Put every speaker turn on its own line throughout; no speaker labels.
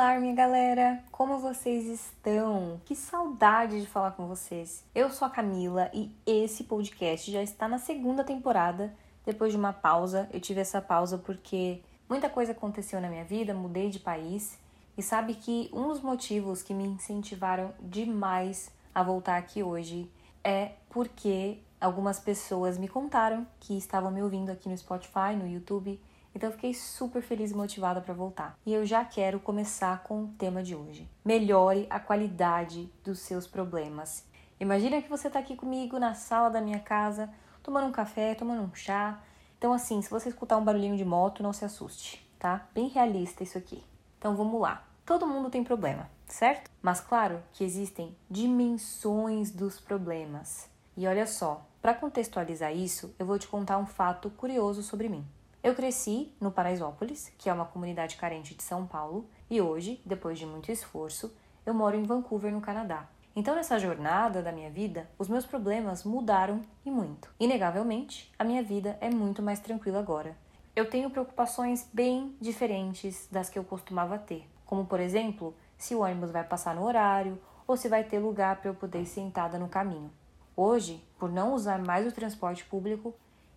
Olá, minha galera! Como vocês estão? Que saudade de falar com vocês! Eu sou a Camila e esse podcast já está na segunda temporada. Depois de uma pausa, eu tive essa pausa porque muita coisa aconteceu na minha vida, mudei de país e sabe que um dos motivos que me incentivaram demais a voltar aqui hoje é porque algumas pessoas me contaram que estavam me ouvindo aqui no Spotify, no YouTube então eu fiquei super feliz e motivada para voltar. E eu já quero começar com o tema de hoje. Melhore a qualidade dos seus problemas. Imagina que você está aqui comigo na sala da minha casa, tomando um café, tomando um chá. Então assim, se você escutar um barulhinho de moto, não se assuste, tá? Bem realista isso aqui. Então vamos lá. Todo mundo tem problema, certo? Mas claro que existem dimensões dos problemas. E olha só, para contextualizar isso, eu vou te contar um fato curioso sobre mim. Eu cresci no Paraisópolis, que é uma comunidade carente de São Paulo, e hoje, depois de muito esforço, eu moro em Vancouver, no Canadá. Então, nessa jornada da minha vida, os meus problemas mudaram e muito. Inegavelmente, a minha vida é muito mais tranquila agora. Eu tenho preocupações bem diferentes das que eu costumava ter, como por exemplo, se o ônibus vai passar no horário ou se vai ter lugar para eu poder ir sentada no caminho. Hoje, por não usar mais o transporte público,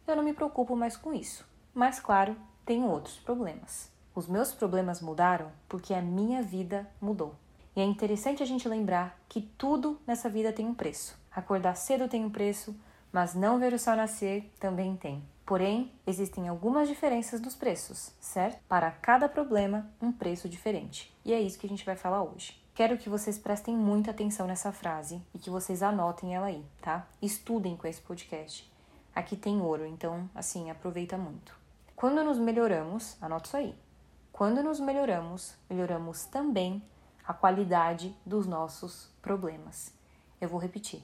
eu não me preocupo mais com isso. Mas, claro, tenho outros problemas. Os meus problemas mudaram porque a minha vida mudou. E é interessante a gente lembrar que tudo nessa vida tem um preço. Acordar cedo tem um preço, mas não ver o sol nascer também tem. Porém, existem algumas diferenças nos preços, certo? Para cada problema, um preço diferente. E é isso que a gente vai falar hoje. Quero que vocês prestem muita atenção nessa frase e que vocês anotem ela aí, tá? Estudem com esse podcast. Aqui tem ouro, então, assim, aproveita muito. Quando nos melhoramos, anota isso aí. Quando nos melhoramos, melhoramos também a qualidade dos nossos problemas. Eu vou repetir.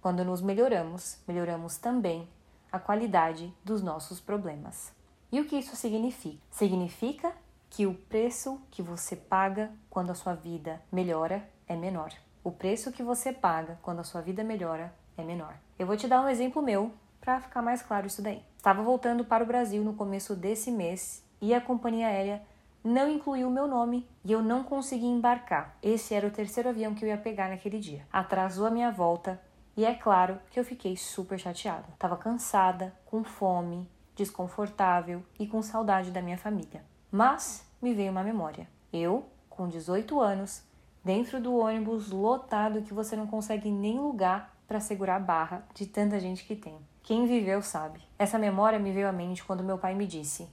Quando nos melhoramos, melhoramos também a qualidade dos nossos problemas. E o que isso significa? Significa que o preço que você paga quando a sua vida melhora é menor. O preço que você paga quando a sua vida melhora é menor. Eu vou te dar um exemplo meu para ficar mais claro isso daí. Estava voltando para o Brasil no começo desse mês e a companhia aérea não incluiu meu nome e eu não consegui embarcar. Esse era o terceiro avião que eu ia pegar naquele dia. Atrasou a minha volta e é claro que eu fiquei super chateada. Tava cansada, com fome, desconfortável e com saudade da minha família. Mas me veio uma memória. Eu, com 18 anos, dentro do ônibus lotado que você não consegue nem lugar para segurar a barra de tanta gente que tem. Quem viveu sabe. Essa memória me veio à mente quando meu pai me disse: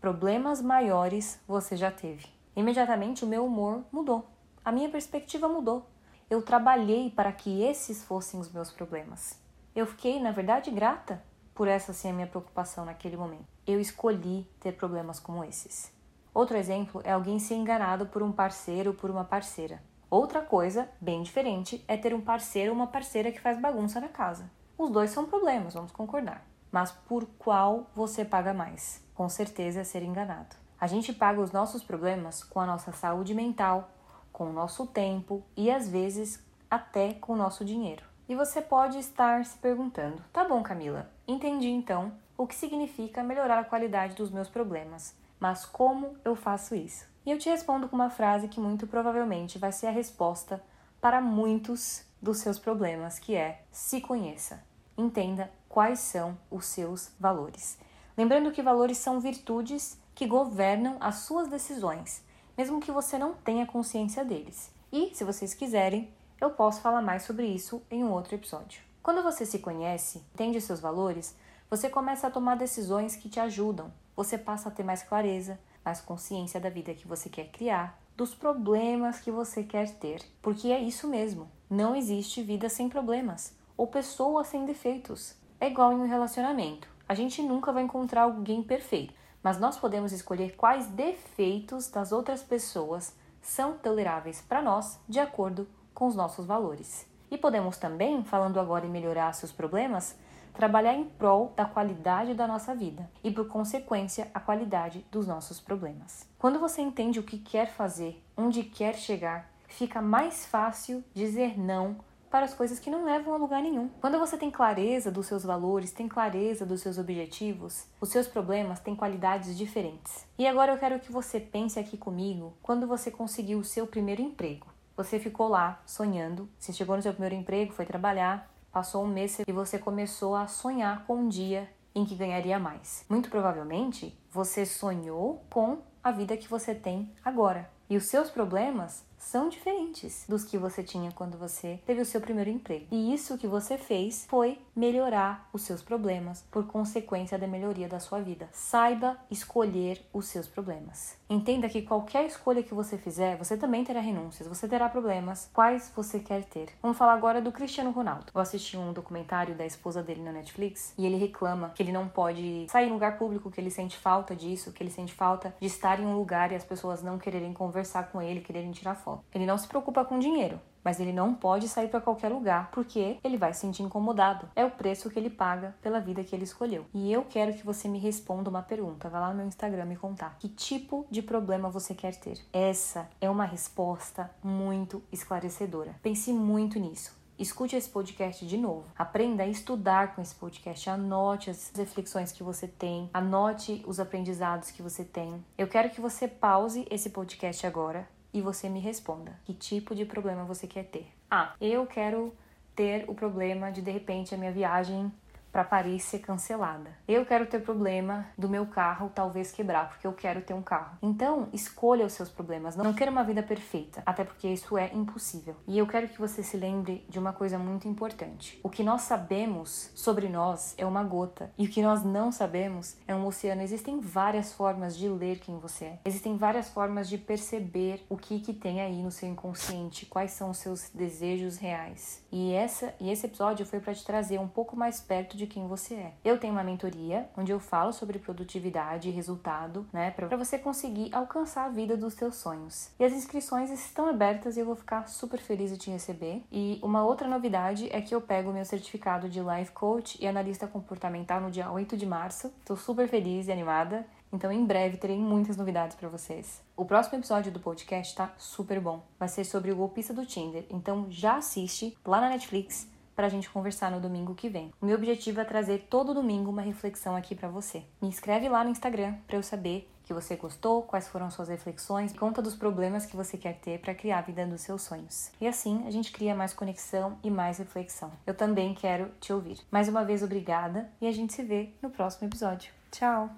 Problemas maiores você já teve. Imediatamente o meu humor mudou. A minha perspectiva mudou. Eu trabalhei para que esses fossem os meus problemas. Eu fiquei, na verdade, grata por essa ser a minha preocupação naquele momento. Eu escolhi ter problemas como esses. Outro exemplo é alguém ser enganado por um parceiro ou por uma parceira. Outra coisa, bem diferente, é ter um parceiro ou uma parceira que faz bagunça na casa. Os dois são problemas, vamos concordar. Mas por qual você paga mais? Com certeza é ser enganado. A gente paga os nossos problemas com a nossa saúde mental, com o nosso tempo e às vezes até com o nosso dinheiro. E você pode estar se perguntando: tá bom, Camila, entendi então o que significa melhorar a qualidade dos meus problemas, mas como eu faço isso? E eu te respondo com uma frase que muito provavelmente vai ser a resposta para muitos dos seus problemas, que é: se conheça entenda quais são os seus valores. Lembrando que valores são virtudes que governam as suas decisões, mesmo que você não tenha consciência deles. E, se vocês quiserem, eu posso falar mais sobre isso em um outro episódio. Quando você se conhece, entende seus valores, você começa a tomar decisões que te ajudam. Você passa a ter mais clareza, mais consciência da vida que você quer criar, dos problemas que você quer ter. Porque é isso mesmo. Não existe vida sem problemas ou pessoas sem defeitos. É igual em um relacionamento. A gente nunca vai encontrar alguém perfeito, mas nós podemos escolher quais defeitos das outras pessoas são toleráveis para nós de acordo com os nossos valores. E podemos também, falando agora em melhorar seus problemas, trabalhar em prol da qualidade da nossa vida e, por consequência, a qualidade dos nossos problemas. Quando você entende o que quer fazer, onde quer chegar, fica mais fácil dizer não para as coisas que não levam a lugar nenhum. Quando você tem clareza dos seus valores, tem clareza dos seus objetivos, os seus problemas têm qualidades diferentes. E agora eu quero que você pense aqui comigo quando você conseguiu o seu primeiro emprego. Você ficou lá sonhando, você chegou no seu primeiro emprego, foi trabalhar, passou um mês e você começou a sonhar com um dia em que ganharia mais. Muito provavelmente você sonhou com a vida que você tem agora. E os seus problemas são diferentes dos que você tinha quando você teve o seu primeiro emprego. E isso que você fez foi melhorar os seus problemas por consequência da melhoria da sua vida. Saiba escolher os seus problemas. Entenda que qualquer escolha que você fizer, você também terá renúncias, você terá problemas. Quais você quer ter? Vamos falar agora do Cristiano Ronaldo. Eu assisti um documentário da esposa dele na Netflix e ele reclama que ele não pode sair em lugar público, que ele sente falta disso, que ele sente falta de estar em um lugar e as pessoas não quererem conversar com ele, quererem tirar foto. Ele não se preocupa com dinheiro, mas ele não pode sair para qualquer lugar porque ele vai se sentir incomodado. É o preço que ele paga pela vida que ele escolheu. E eu quero que você me responda uma pergunta. Vai lá no meu Instagram me contar. Que tipo de problema você quer ter? Essa é uma resposta muito esclarecedora. Pense muito nisso. Escute esse podcast de novo. Aprenda a estudar com esse podcast. Anote as reflexões que você tem. Anote os aprendizados que você tem. Eu quero que você pause esse podcast agora e você me responda que tipo de problema você quer ter. Ah, eu quero ter o problema de de repente a minha viagem para Paris ser cancelada. Eu quero ter problema do meu carro talvez quebrar, porque eu quero ter um carro. Então, escolha os seus problemas. Não queira uma vida perfeita, até porque isso é impossível. E eu quero que você se lembre de uma coisa muito importante. O que nós sabemos sobre nós é uma gota, e o que nós não sabemos é um oceano. Existem várias formas de ler quem você é. Existem várias formas de perceber o que que tem aí no seu inconsciente, quais são os seus desejos reais. E essa e esse episódio foi para te trazer um pouco mais perto de de quem você é. Eu tenho uma mentoria onde eu falo sobre produtividade e resultado, né, para você conseguir alcançar a vida dos seus sonhos. E as inscrições estão abertas e eu vou ficar super feliz de te receber. E uma outra novidade é que eu pego meu certificado de Life Coach e analista comportamental no dia 8 de março. Estou super feliz e animada. Então, em breve, terei muitas novidades para vocês. O próximo episódio do podcast tá super bom. Vai ser sobre o golpista do Tinder. Então, já assiste lá na Netflix para a gente conversar no domingo que vem. O meu objetivo é trazer todo domingo uma reflexão aqui para você. Me inscreve lá no Instagram para eu saber que você gostou, quais foram suas reflexões, conta dos problemas que você quer ter para criar a vida dos seus sonhos. E assim a gente cria mais conexão e mais reflexão. Eu também quero te ouvir. Mais uma vez, obrigada e a gente se vê no próximo episódio. Tchau!